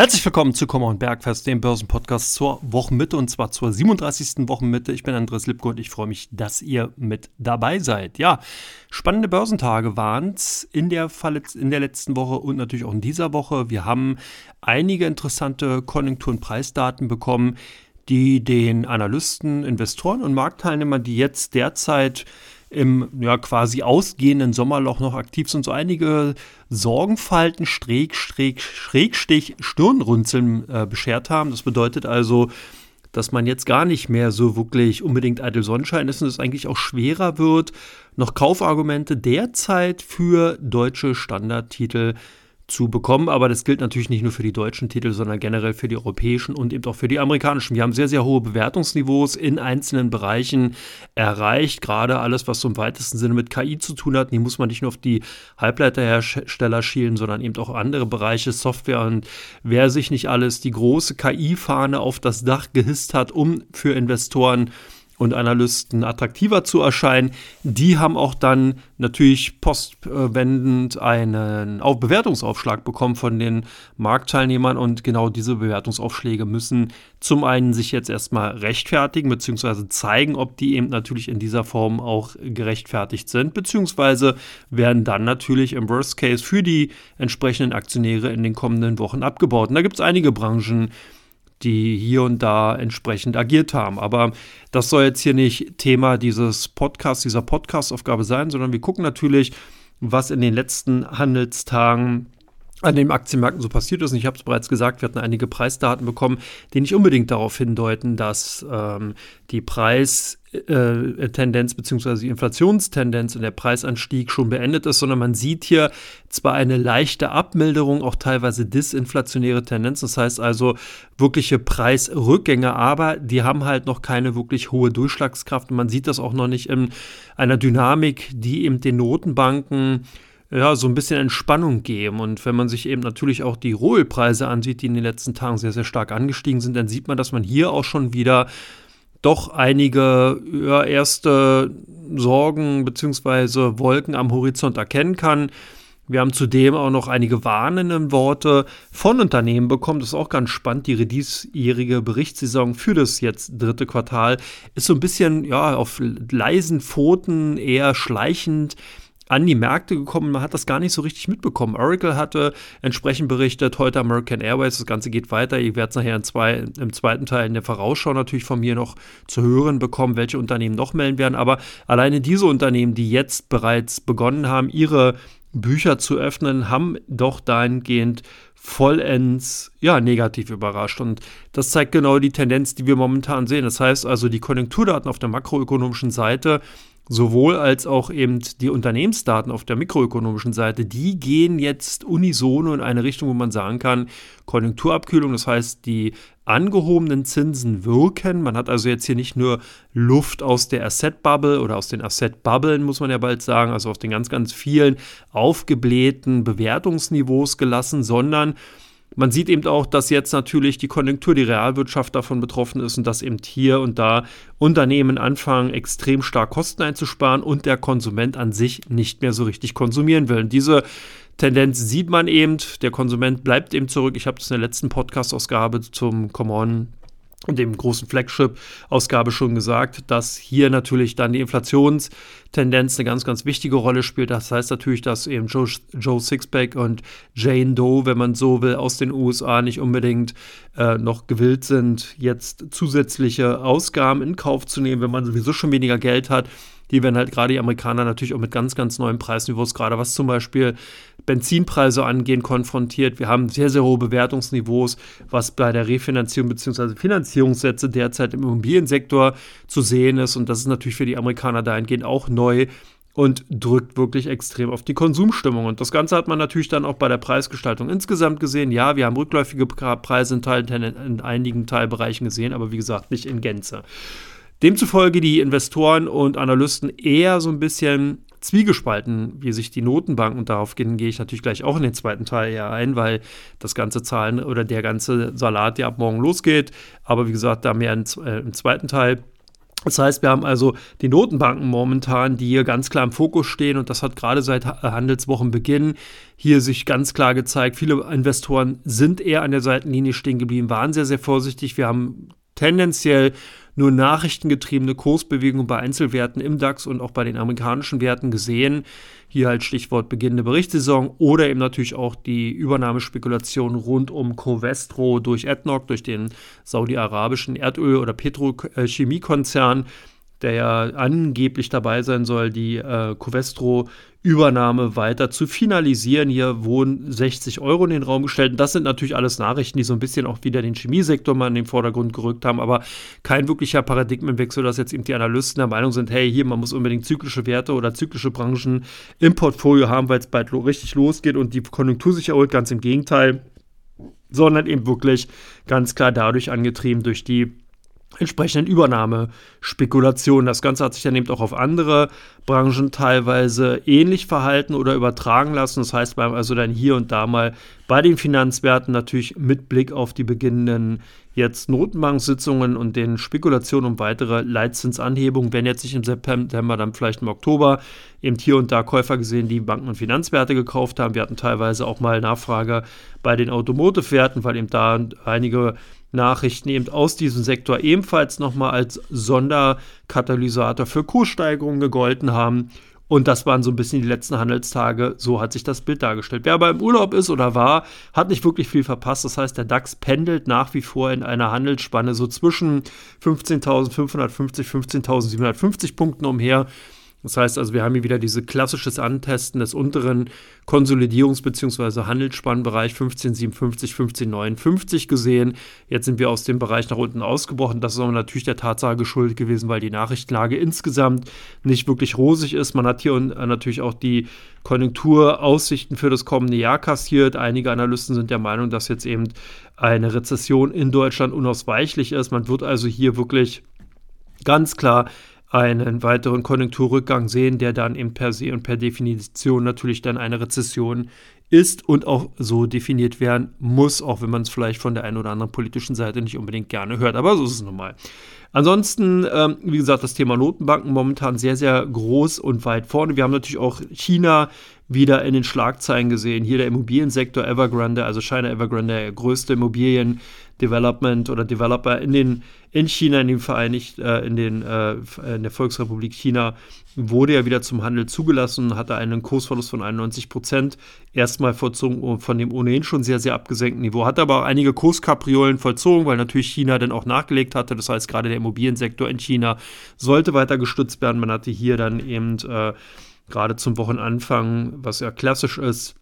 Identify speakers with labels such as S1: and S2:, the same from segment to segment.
S1: Herzlich willkommen zu Kommer und Bergfest, dem Börsenpodcast zur Wochenmitte und zwar zur 37. Wochenmitte. Ich bin Andres Lipko und ich freue mich, dass ihr mit dabei seid. Ja, spannende Börsentage waren es in, in der letzten Woche und natürlich auch in dieser Woche. Wir haben einige interessante Konjunktur- und Preisdaten bekommen, die den Analysten, Investoren und Marktteilnehmern, die jetzt derzeit im ja, quasi ausgehenden Sommerloch noch aktiv sind, so einige Sorgenfalten, Streck, Streck, Schrägstich, Stirnrunzeln äh, beschert haben. Das bedeutet also, dass man jetzt gar nicht mehr so wirklich unbedingt eitel Sonnenschein ist und es eigentlich auch schwerer wird, noch Kaufargumente derzeit für deutsche Standardtitel zu bekommen. Aber das gilt natürlich nicht nur für die deutschen Titel, sondern generell für die europäischen und eben auch für die amerikanischen. Wir haben sehr, sehr hohe Bewertungsniveaus in einzelnen Bereichen erreicht. Gerade alles, was so im weitesten Sinne mit KI zu tun hat. Die muss man nicht nur auf die Halbleiterhersteller schielen, sondern eben auch andere Bereiche, Software. Und wer sich nicht alles die große KI-Fahne auf das Dach gehisst hat, um für Investoren und Analysten attraktiver zu erscheinen. Die haben auch dann natürlich postwendend einen Bewertungsaufschlag bekommen von den Marktteilnehmern und genau diese Bewertungsaufschläge müssen zum einen sich jetzt erstmal rechtfertigen bzw. zeigen, ob die eben natürlich in dieser Form auch gerechtfertigt sind, beziehungsweise werden dann natürlich im Worst Case für die entsprechenden Aktionäre in den kommenden Wochen abgebaut. Und da gibt es einige Branchen, die hier und da entsprechend agiert haben. Aber das soll jetzt hier nicht Thema dieses Podcasts, dieser Podcast-Aufgabe sein, sondern wir gucken natürlich, was in den letzten Handelstagen an den Aktienmärkten so passiert ist. Und ich habe es bereits gesagt, wir hatten einige Preisdaten bekommen, die nicht unbedingt darauf hindeuten, dass ähm, die Preistendenz äh, bzw. die Inflationstendenz und der Preisanstieg schon beendet ist, sondern man sieht hier zwar eine leichte Abmilderung, auch teilweise disinflationäre Tendenz, das heißt also wirkliche Preisrückgänge, aber die haben halt noch keine wirklich hohe Durchschlagskraft und man sieht das auch noch nicht in einer Dynamik, die eben den Notenbanken ja, so ein bisschen Entspannung geben. Und wenn man sich eben natürlich auch die Rohölpreise ansieht, die in den letzten Tagen sehr, sehr stark angestiegen sind, dann sieht man, dass man hier auch schon wieder doch einige ja, erste Sorgen bzw. Wolken am Horizont erkennen kann. Wir haben zudem auch noch einige warnende Worte von Unternehmen bekommen. Das ist auch ganz spannend. Die diesjährige Berichtssaison für das jetzt dritte Quartal ist so ein bisschen ja, auf leisen Pfoten, eher schleichend an die Märkte gekommen. Man hat das gar nicht so richtig mitbekommen. Oracle hatte entsprechend berichtet, heute American Airways, das Ganze geht weiter. Ihr werdet es nachher zwei, im zweiten Teil in der Vorausschau natürlich von mir noch zu hören bekommen, welche Unternehmen noch melden werden. Aber alleine diese Unternehmen, die jetzt bereits begonnen haben, ihre Bücher zu öffnen, haben doch dahingehend vollends ja, negativ überrascht. Und das zeigt genau die Tendenz, die wir momentan sehen. Das heißt also, die Konjunkturdaten auf der makroökonomischen Seite sowohl als auch eben die Unternehmensdaten auf der mikroökonomischen Seite, die gehen jetzt unisono in eine Richtung, wo man sagen kann, Konjunkturabkühlung, das heißt, die angehobenen Zinsen wirken. Man hat also jetzt hier nicht nur Luft aus der Asset-Bubble oder aus den Asset-Bubblen, muss man ja bald sagen, also aus den ganz, ganz vielen aufgeblähten Bewertungsniveaus gelassen, sondern man sieht eben auch, dass jetzt natürlich die Konjunktur, die Realwirtschaft davon betroffen ist und dass eben hier und da Unternehmen anfangen, extrem stark Kosten einzusparen und der Konsument an sich nicht mehr so richtig konsumieren will. Und diese Tendenz sieht man eben. Der Konsument bleibt eben zurück. Ich habe das in der letzten Podcast-Ausgabe zum Come On dem großen Flagship-Ausgabe schon gesagt, dass hier natürlich dann die Inflationstendenz eine ganz, ganz wichtige Rolle spielt. Das heißt natürlich, dass eben Joe, Joe Sixpack und Jane Doe, wenn man so will, aus den USA nicht unbedingt äh, noch gewillt sind, jetzt zusätzliche Ausgaben in Kauf zu nehmen, wenn man sowieso schon weniger Geld hat die werden halt gerade die Amerikaner natürlich auch mit ganz, ganz neuen Preisniveaus, gerade was zum Beispiel Benzinpreise angehen, konfrontiert. Wir haben sehr, sehr hohe Bewertungsniveaus, was bei der Refinanzierung bzw. Finanzierungssätze derzeit im Immobiliensektor zu sehen ist. Und das ist natürlich für die Amerikaner dahingehend auch neu und drückt wirklich extrem auf die Konsumstimmung. Und das Ganze hat man natürlich dann auch bei der Preisgestaltung insgesamt gesehen. Ja, wir haben rückläufige Preise in, Teil, in einigen Teilbereichen gesehen, aber wie gesagt, nicht in Gänze. Demzufolge die Investoren und Analysten eher so ein bisschen zwiegespalten, wie sich die Notenbanken, und darauf gehe ich natürlich gleich auch in den zweiten Teil ja ein, weil das ganze Zahlen oder der ganze Salat ja ab morgen losgeht. Aber wie gesagt, da mehr äh, im zweiten Teil. Das heißt, wir haben also die Notenbanken momentan, die hier ganz klar im Fokus stehen und das hat gerade seit Handelswochenbeginn hier sich ganz klar gezeigt. Viele Investoren sind eher an der Seitenlinie stehen geblieben, waren sehr, sehr vorsichtig. Wir haben tendenziell nur nachrichtengetriebene Kursbewegungen bei Einzelwerten im DAX und auch bei den amerikanischen Werten gesehen. Hier halt Stichwort beginnende Berichtssaison oder eben natürlich auch die Übernahmespekulation rund um Covestro durch ADNOC, durch den saudi-arabischen Erdöl- oder Petrochemiekonzern der ja angeblich dabei sein soll, die äh, Covestro-Übernahme weiter zu finalisieren. Hier wurden 60 Euro in den Raum gestellt. Und das sind natürlich alles Nachrichten, die so ein bisschen auch wieder den Chemiesektor mal in den Vordergrund gerückt haben, aber kein wirklicher Paradigmenwechsel, dass jetzt eben die Analysten der Meinung sind, hey, hier, man muss unbedingt zyklische Werte oder zyklische Branchen im Portfolio haben, weil es bald lo richtig losgeht und die Konjunktur sich erholt. Ganz im Gegenteil sondern eben wirklich ganz klar dadurch angetrieben durch die entsprechenden Übernahmespekulationen. Das Ganze hat sich dann eben auch auf andere Branchen teilweise ähnlich verhalten oder übertragen lassen. Das heißt, wir haben also dann hier und da mal bei den Finanzwerten natürlich mit Blick auf die beginnenden jetzt Notenbanksitzungen und den Spekulationen um weitere Leitzinsanhebungen werden jetzt nicht im September, dann vielleicht im Oktober eben hier und da Käufer gesehen, die Banken- und Finanzwerte gekauft haben. Wir hatten teilweise auch mal Nachfrage bei den Automotive-Werten, weil eben da einige Nachrichten eben aus diesem Sektor ebenfalls nochmal als Sonderkatalysator für Kurssteigerungen gegolten haben. Und das waren so ein bisschen die letzten Handelstage. So hat sich das Bild dargestellt. Wer aber im Urlaub ist oder war, hat nicht wirklich viel verpasst. Das heißt, der DAX pendelt nach wie vor in einer Handelsspanne so zwischen 15.550, 15.750 Punkten umher. Das heißt also, wir haben hier wieder dieses klassisches Antesten des unteren Konsolidierungs- bzw. Handelsspannbereich 1557, 1559 gesehen. Jetzt sind wir aus dem Bereich nach unten ausgebrochen. Das ist aber natürlich der Tatsache geschuldet gewesen, weil die Nachrichtenlage insgesamt nicht wirklich rosig ist. Man hat hier natürlich auch die Konjunkturaussichten für das kommende Jahr kassiert. Einige Analysten sind der Meinung, dass jetzt eben eine Rezession in Deutschland unausweichlich ist. Man wird also hier wirklich ganz klar einen weiteren Konjunkturrückgang sehen, der dann eben per se und per Definition natürlich dann eine Rezession ist und auch so definiert werden muss, auch wenn man es vielleicht von der einen oder anderen politischen Seite nicht unbedingt gerne hört. Aber so ist es nun mal. Ansonsten, ähm, wie gesagt, das Thema Notenbanken momentan sehr, sehr groß und weit vorne. Wir haben natürlich auch China wieder in den Schlagzeilen gesehen. Hier der Immobiliensektor Evergrande, also China Evergrande, der größte Immobilien-Development oder Developer in, den, in China, in dem Vereinigt, äh, in, den, äh, in der Volksrepublik China, wurde ja wieder zum Handel zugelassen, hatte einen Kursverlust von 91 Prozent, erstmal vollzogen von dem ohnehin schon sehr, sehr abgesenkten Niveau. Hat aber auch einige Kurskapriolen vollzogen, weil natürlich China dann auch nachgelegt hatte. Das heißt, gerade der Immobiliensektor in China sollte weiter gestützt werden. Man hatte hier dann eben äh, gerade zum Wochenanfang, was ja klassisch ist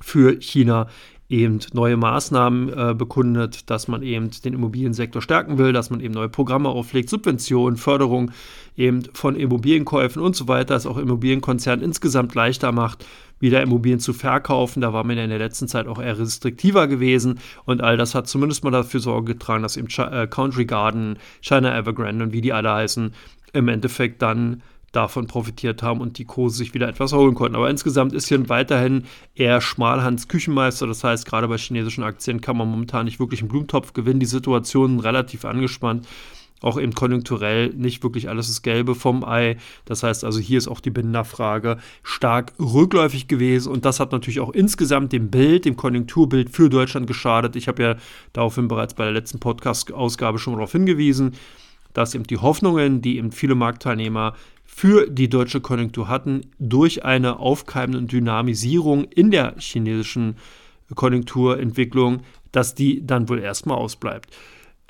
S1: für China, eben neue Maßnahmen äh, bekundet, dass man eben den Immobiliensektor stärken will, dass man eben neue Programme auflegt, Subventionen, Förderung eben von Immobilienkäufen und so weiter, das auch Immobilienkonzernen insgesamt leichter macht, wieder Immobilien zu verkaufen. Da war man ja in der letzten Zeit auch eher restriktiver gewesen und all das hat zumindest mal dafür Sorge getragen, dass eben Ch äh, Country Garden, China Evergrande und wie die alle heißen, im Endeffekt dann davon profitiert haben und die Kurse sich wieder etwas erholen konnten. Aber insgesamt ist hier weiterhin eher Schmalhans Küchenmeister. Das heißt, gerade bei chinesischen Aktien kann man momentan nicht wirklich einen Blumentopf gewinnen. Die Situation relativ angespannt. Auch eben konjunkturell nicht wirklich alles das Gelbe vom Ei. Das heißt also, hier ist auch die Binnennachfrage stark rückläufig gewesen. Und das hat natürlich auch insgesamt dem Bild, dem Konjunkturbild für Deutschland geschadet. Ich habe ja daraufhin bereits bei der letzten Podcast-Ausgabe schon darauf hingewiesen dass eben die Hoffnungen, die eben viele Marktteilnehmer für die deutsche Konjunktur hatten, durch eine aufkeimende Dynamisierung in der chinesischen Konjunkturentwicklung, dass die dann wohl erstmal ausbleibt.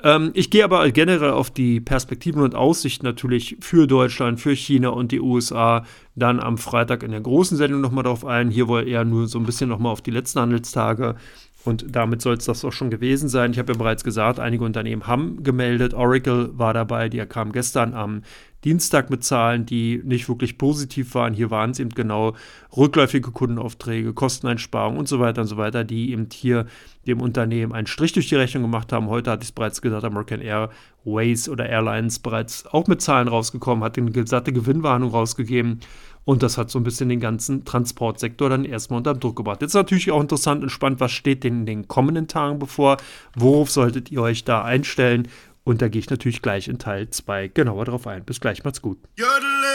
S1: Ähm, ich gehe aber generell auf die Perspektiven und Aussichten natürlich für Deutschland, für China und die USA dann am Freitag in der großen Sendung nochmal drauf ein. Hier wohl eher nur so ein bisschen nochmal auf die letzten Handelstage und damit soll es das auch schon gewesen sein. Ich habe ja bereits gesagt, einige Unternehmen haben gemeldet. Oracle war dabei, die kam gestern am Dienstag mit Zahlen, die nicht wirklich positiv waren. Hier waren es eben genau rückläufige Kundenaufträge, Kosteneinsparungen und so weiter und so weiter, die eben hier dem Unternehmen einen Strich durch die Rechnung gemacht haben. Heute hatte ich es bereits gesagt, American Airways oder Airlines bereits auch mit Zahlen rausgekommen, hat eine gesatte Gewinnwarnung rausgegeben. Und das hat so ein bisschen den ganzen Transportsektor dann erstmal unter Druck gebracht. Jetzt natürlich auch interessant und spannend, was steht denn in den kommenden Tagen bevor? Worauf solltet ihr euch da einstellen? Und da gehe ich natürlich gleich in Teil 2 genauer drauf ein. Bis gleich, macht's gut. Jodele.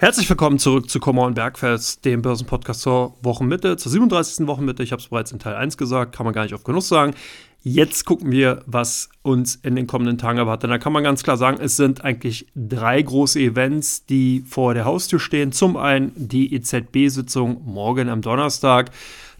S1: Herzlich willkommen zurück zu Kommer und Bergfest, dem Börsenpodcast zur Wochenmitte, zur 37. Wochenmitte. Ich habe es bereits in Teil 1 gesagt, kann man gar nicht oft genug sagen. Jetzt gucken wir, was uns in den kommenden Tagen erwartet. Da kann man ganz klar sagen, es sind eigentlich drei große Events, die vor der Haustür stehen. Zum einen die EZB-Sitzung morgen am Donnerstag.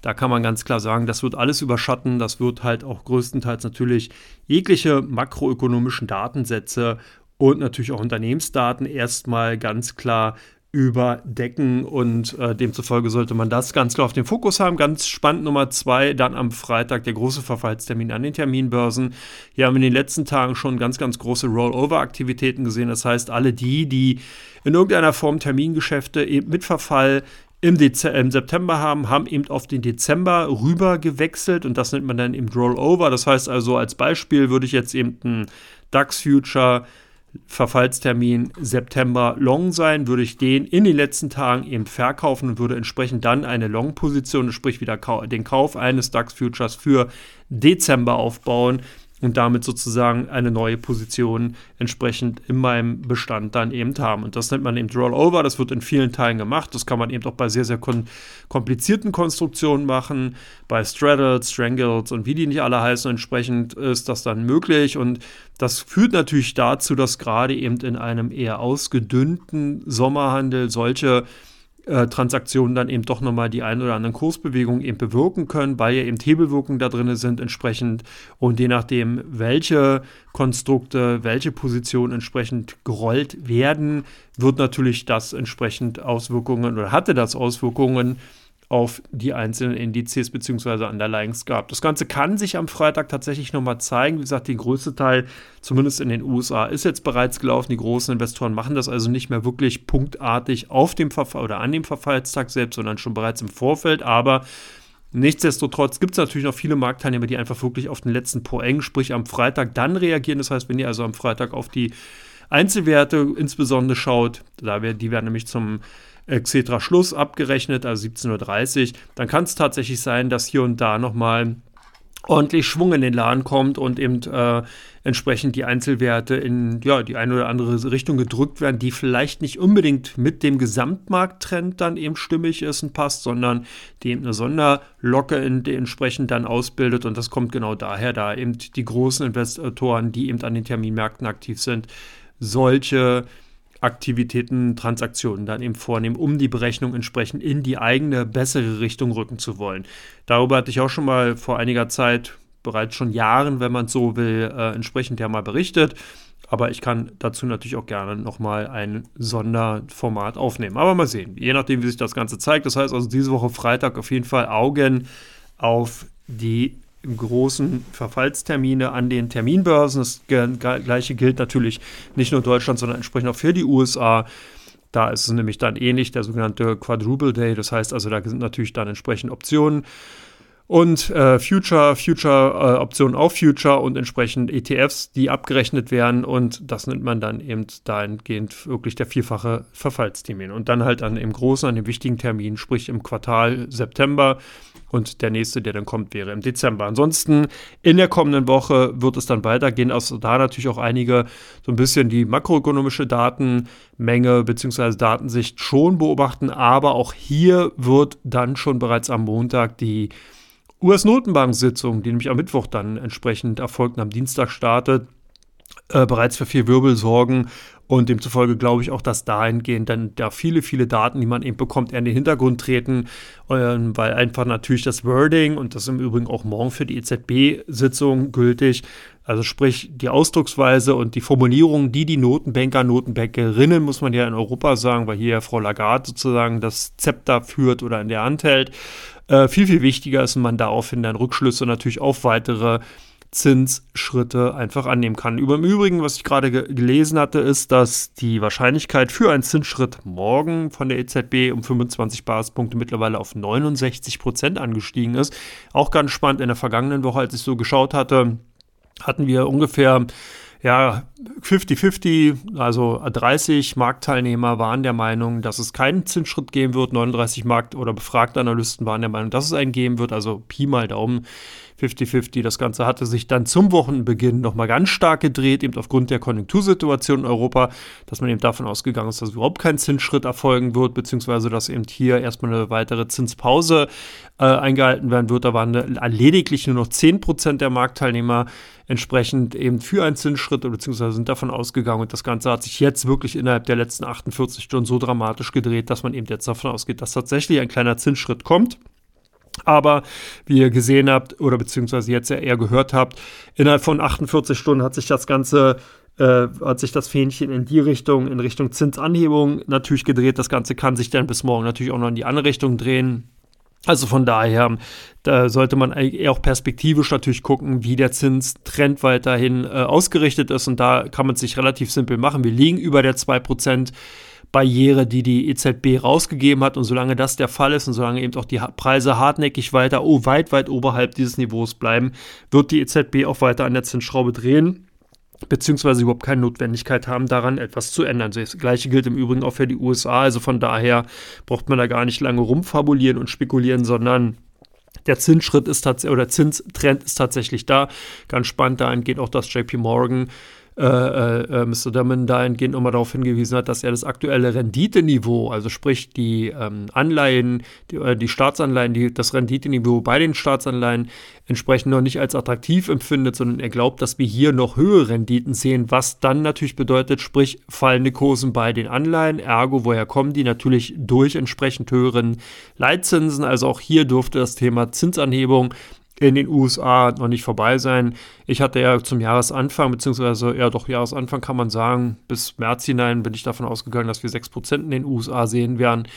S1: Da kann man ganz klar sagen, das wird alles überschatten. Das wird halt auch größtenteils natürlich jegliche makroökonomischen Datensätze und natürlich auch Unternehmensdaten erstmal ganz klar überdecken und äh, demzufolge sollte man das ganz klar auf den Fokus haben. Ganz spannend Nummer zwei, dann am Freitag der große Verfallstermin an den Terminbörsen. Hier haben wir in den letzten Tagen schon ganz, ganz große Rollover-Aktivitäten gesehen. Das heißt, alle die, die in irgendeiner Form Termingeschäfte mit Verfall im, im, September haben, haben eben auf den Dezember rüber gewechselt und das nennt man dann eben Rollover. Das heißt also, als Beispiel würde ich jetzt eben ein DAX-Future Verfallstermin September Long sein, würde ich den in den letzten Tagen eben verkaufen und würde entsprechend dann eine Long-Position, sprich wieder den Kauf eines DAX-Futures für Dezember aufbauen und damit sozusagen eine neue Position entsprechend in meinem Bestand dann eben haben. Und das nennt man eben Rollover. Das wird in vielen Teilen gemacht. Das kann man eben auch bei sehr, sehr komplizierten Konstruktionen machen. Bei Straddles, Strangles und wie die nicht alle heißen. Entsprechend ist das dann möglich. Und das führt natürlich dazu, dass gerade eben in einem eher ausgedünnten Sommerhandel solche äh, Transaktionen dann eben doch nochmal die ein oder anderen Kursbewegungen eben bewirken können, weil ja eben Hebelwirkungen da drin sind entsprechend. Und je nachdem, welche Konstrukte, welche Positionen entsprechend gerollt werden, wird natürlich das entsprechend Auswirkungen oder hatte das Auswirkungen auf die einzelnen Indizes bzw. Underlyings gab. Das Ganze kann sich am Freitag tatsächlich nochmal zeigen. Wie gesagt, der größte Teil, zumindest in den USA, ist jetzt bereits gelaufen. Die großen Investoren machen das also nicht mehr wirklich punktartig auf dem Verfall oder an dem Verfallstag selbst, sondern schon bereits im Vorfeld. Aber Nichtsdestotrotz gibt es natürlich noch viele Marktteilnehmer, die einfach wirklich auf den letzten Poeng, sprich am Freitag, dann reagieren. Das heißt, wenn ihr also am Freitag auf die Einzelwerte insbesondere schaut, da wär, die werden nämlich zum etc. Schluss abgerechnet, also 17.30 Uhr, dann kann es tatsächlich sein, dass hier und da nochmal ordentlich Schwung in den Laden kommt und eben äh, entsprechend die Einzelwerte in ja, die eine oder andere Richtung gedrückt werden, die vielleicht nicht unbedingt mit dem Gesamtmarkttrend dann eben stimmig ist und passt, sondern die eben eine Sonderlocke in, entsprechend dann ausbildet und das kommt genau daher, da eben die großen Investoren, die eben an den Terminmärkten aktiv sind, solche Aktivitäten, Transaktionen dann eben vornehmen, um die Berechnung entsprechend in die eigene, bessere Richtung rücken zu wollen. Darüber hatte ich auch schon mal vor einiger Zeit, bereits schon Jahren, wenn man so will, äh, entsprechend ja mal berichtet. Aber ich kann dazu natürlich auch gerne nochmal ein Sonderformat aufnehmen. Aber mal sehen, je nachdem, wie sich das Ganze zeigt. Das heißt also diese Woche Freitag auf jeden Fall Augen auf die großen Verfallstermine an den Terminbörsen. Das gleiche gilt natürlich nicht nur Deutschland, sondern entsprechend auch für die USA. Da ist es nämlich dann ähnlich, der sogenannte Quadruple Day. Das heißt also, da sind natürlich dann entsprechend Optionen und äh, Future, Future-Optionen äh, auf Future und entsprechend ETFs, die abgerechnet werden und das nennt man dann eben dahingehend wirklich der vierfache Verfallstermin und dann halt an dem großen, an dem wichtigen Termin, sprich im Quartal September und der nächste, der dann kommt, wäre im Dezember. Ansonsten in der kommenden Woche wird es dann weitergehen, also da natürlich auch einige so ein bisschen die makroökonomische Datenmenge bzw. Datensicht schon beobachten, aber auch hier wird dann schon bereits am Montag die US-Notenbank-Sitzung, die nämlich am Mittwoch dann entsprechend erfolgt und am Dienstag startet, äh, bereits für viel Wirbel sorgen. Und demzufolge glaube ich auch, dass dahingehend dann da viele, viele Daten, die man eben bekommt, eher in den Hintergrund treten, äh, weil einfach natürlich das Wording und das ist im Übrigen auch morgen für die EZB-Sitzung gültig, also sprich die Ausdrucksweise und die Formulierung, die die Notenbanker, Notenbankerinnen, muss man ja in Europa sagen, weil hier Frau Lagarde sozusagen das Zepter führt oder in der Hand hält, äh, viel, viel wichtiger ist und man daraufhin dann Rückschlüsse natürlich auf weitere Zinsschritte einfach annehmen kann. Über im Übrigen, was ich gerade ge gelesen hatte, ist, dass die Wahrscheinlichkeit für einen Zinsschritt morgen von der EZB um 25 Basispunkte mittlerweile auf 69 Prozent angestiegen ist. Auch ganz spannend in der vergangenen Woche, als ich so geschaut hatte, hatten wir ungefähr ja, 50-50, also 30 Marktteilnehmer waren der Meinung, dass es keinen Zinsschritt geben wird. 39 Markt- oder befragte Analysten waren der Meinung, dass es einen geben wird. Also Pi mal Daumen 50-50. Das Ganze hatte sich dann zum Wochenbeginn nochmal ganz stark gedreht, eben aufgrund der Konjunktursituation in Europa, dass man eben davon ausgegangen ist, dass überhaupt kein Zinsschritt erfolgen wird, beziehungsweise dass eben hier erstmal eine weitere Zinspause äh, eingehalten werden wird. Da waren lediglich nur noch 10% der Marktteilnehmer entsprechend eben für einen Zinsschritt beziehungsweise sind davon ausgegangen und das Ganze hat sich jetzt wirklich innerhalb der letzten 48 Stunden so dramatisch gedreht, dass man eben jetzt davon ausgeht, dass tatsächlich ein kleiner Zinsschritt kommt. Aber wie ihr gesehen habt oder beziehungsweise jetzt ja eher gehört habt, innerhalb von 48 Stunden hat sich das Ganze äh, hat sich das Fähnchen in die Richtung, in Richtung Zinsanhebung natürlich gedreht. Das Ganze kann sich dann bis morgen natürlich auch noch in die andere Richtung drehen. Also von daher, da sollte man eher auch perspektivisch natürlich gucken, wie der Zinstrend weiterhin äh, ausgerichtet ist. Und da kann man es sich relativ simpel machen. Wir liegen über der 2% Barriere, die die EZB rausgegeben hat. Und solange das der Fall ist und solange eben auch die Preise hartnäckig weiter oh, weit, weit oberhalb dieses Niveaus bleiben, wird die EZB auch weiter an der Zinsschraube drehen beziehungsweise überhaupt keine Notwendigkeit haben, daran etwas zu ändern. Das gleiche gilt im Übrigen auch für die USA. Also von daher braucht man da gar nicht lange rumfabulieren und spekulieren, sondern der Zinsschritt ist tatsächlich oder Zinstrend ist tatsächlich da. Ganz spannend dahingehend auch, dass JP Morgan äh, äh, Mr. Damon dahingehend nochmal darauf hingewiesen hat, dass er das aktuelle Renditeniveau, also sprich die ähm, Anleihen, die, äh, die Staatsanleihen, die, das Renditeniveau bei den Staatsanleihen entsprechend noch nicht als attraktiv empfindet, sondern er glaubt, dass wir hier noch höhere Renditen sehen, was dann natürlich bedeutet, sprich fallende Kursen bei den Anleihen, ergo woher kommen die natürlich durch entsprechend höheren Leitzinsen, also auch hier dürfte das Thema Zinsanhebung in den USA noch nicht vorbei sein. Ich hatte ja zum Jahresanfang, beziehungsweise ja doch Jahresanfang kann man sagen, bis März hinein bin ich davon ausgegangen, dass wir 6% in den USA sehen werden.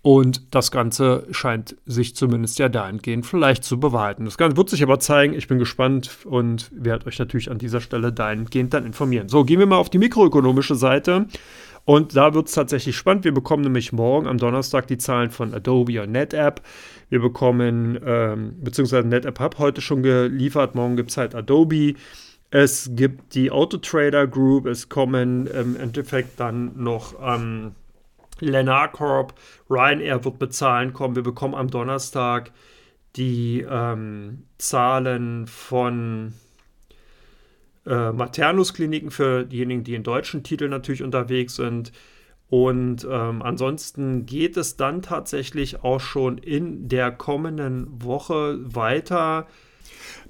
S1: Und das Ganze scheint sich zumindest ja dahingehend vielleicht zu bewahrheiten. Das Ganze wird sich aber zeigen. Ich bin gespannt und werde euch natürlich an dieser Stelle dahingehend dann informieren. So, gehen wir mal auf die mikroökonomische Seite. Und da wird es tatsächlich spannend. Wir bekommen nämlich morgen am Donnerstag die Zahlen von Adobe und NetApp. Wir bekommen, ähm, beziehungsweise NetApp habe heute schon geliefert. Morgen gibt es halt Adobe. Es gibt die Autotrader Group. Es kommen im Endeffekt dann noch ähm, Lennar Corp. Ryanair wird bezahlen kommen. Wir bekommen am Donnerstag die ähm, Zahlen von äh, Maternus-Kliniken für diejenigen, die in deutschen Titeln natürlich unterwegs sind. Und ähm, ansonsten geht es dann tatsächlich auch schon in der kommenden Woche weiter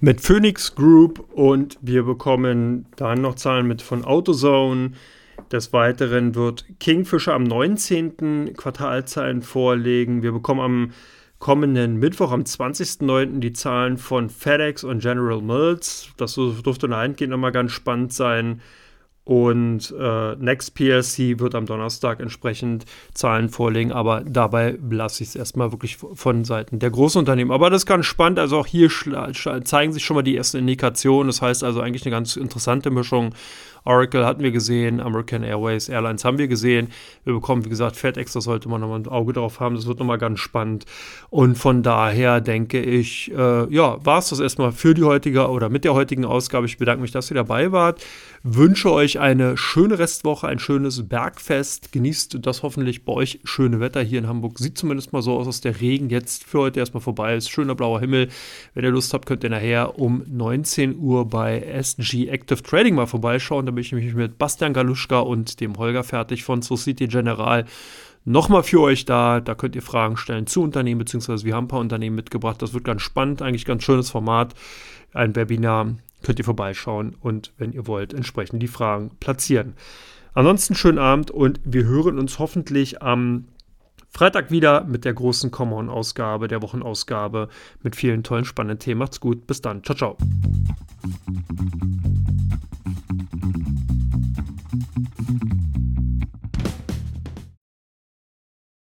S1: mit Phoenix Group und wir bekommen dann noch Zahlen mit von AutoZone. Des Weiteren wird Kingfisher am 19. Quartalzahlen vorlegen. Wir bekommen am kommenden Mittwoch, am 20.09. die Zahlen von FedEx und General Mills. Das dürfte dahingehend nochmal ganz spannend sein. Und äh, Next PLC wird am Donnerstag entsprechend Zahlen vorlegen, aber dabei lasse ich es erstmal wirklich von Seiten der großen Unternehmen. Aber das ist ganz spannend. Also auch hier zeigen sich schon mal die ersten Indikationen. Das heißt also eigentlich eine ganz interessante Mischung Oracle hatten wir gesehen, American Airways, Airlines haben wir gesehen. Wir bekommen, wie gesagt, FedEx, da sollte man nochmal ein Auge drauf haben. Das wird nochmal ganz spannend. Und von daher denke ich, äh, ja, war es das erstmal für die heutige oder mit der heutigen Ausgabe. Ich bedanke mich, dass ihr dabei wart. Wünsche euch eine schöne Restwoche, ein schönes Bergfest. Genießt das hoffentlich bei euch schöne Wetter hier in Hamburg. Sieht zumindest mal so aus, dass der Regen jetzt für heute erstmal vorbei ist. Schöner blauer Himmel. Wenn ihr Lust habt, könnt ihr nachher um 19 Uhr bei SG Active Trading mal vorbeischauen. Da bin ich mich mit Bastian Galuschka und dem Holger Fertig von Society General nochmal für euch da. Da könnt ihr Fragen stellen zu Unternehmen, beziehungsweise wir haben ein paar Unternehmen mitgebracht. Das wird ganz spannend, eigentlich ganz schönes Format. Ein Webinar könnt ihr vorbeischauen und wenn ihr wollt, entsprechend die Fragen platzieren. Ansonsten schönen Abend und wir hören uns hoffentlich am Freitag wieder mit der großen Common-Ausgabe, der Wochenausgabe mit vielen tollen, spannenden Themen. Macht's gut, bis dann. Ciao, ciao.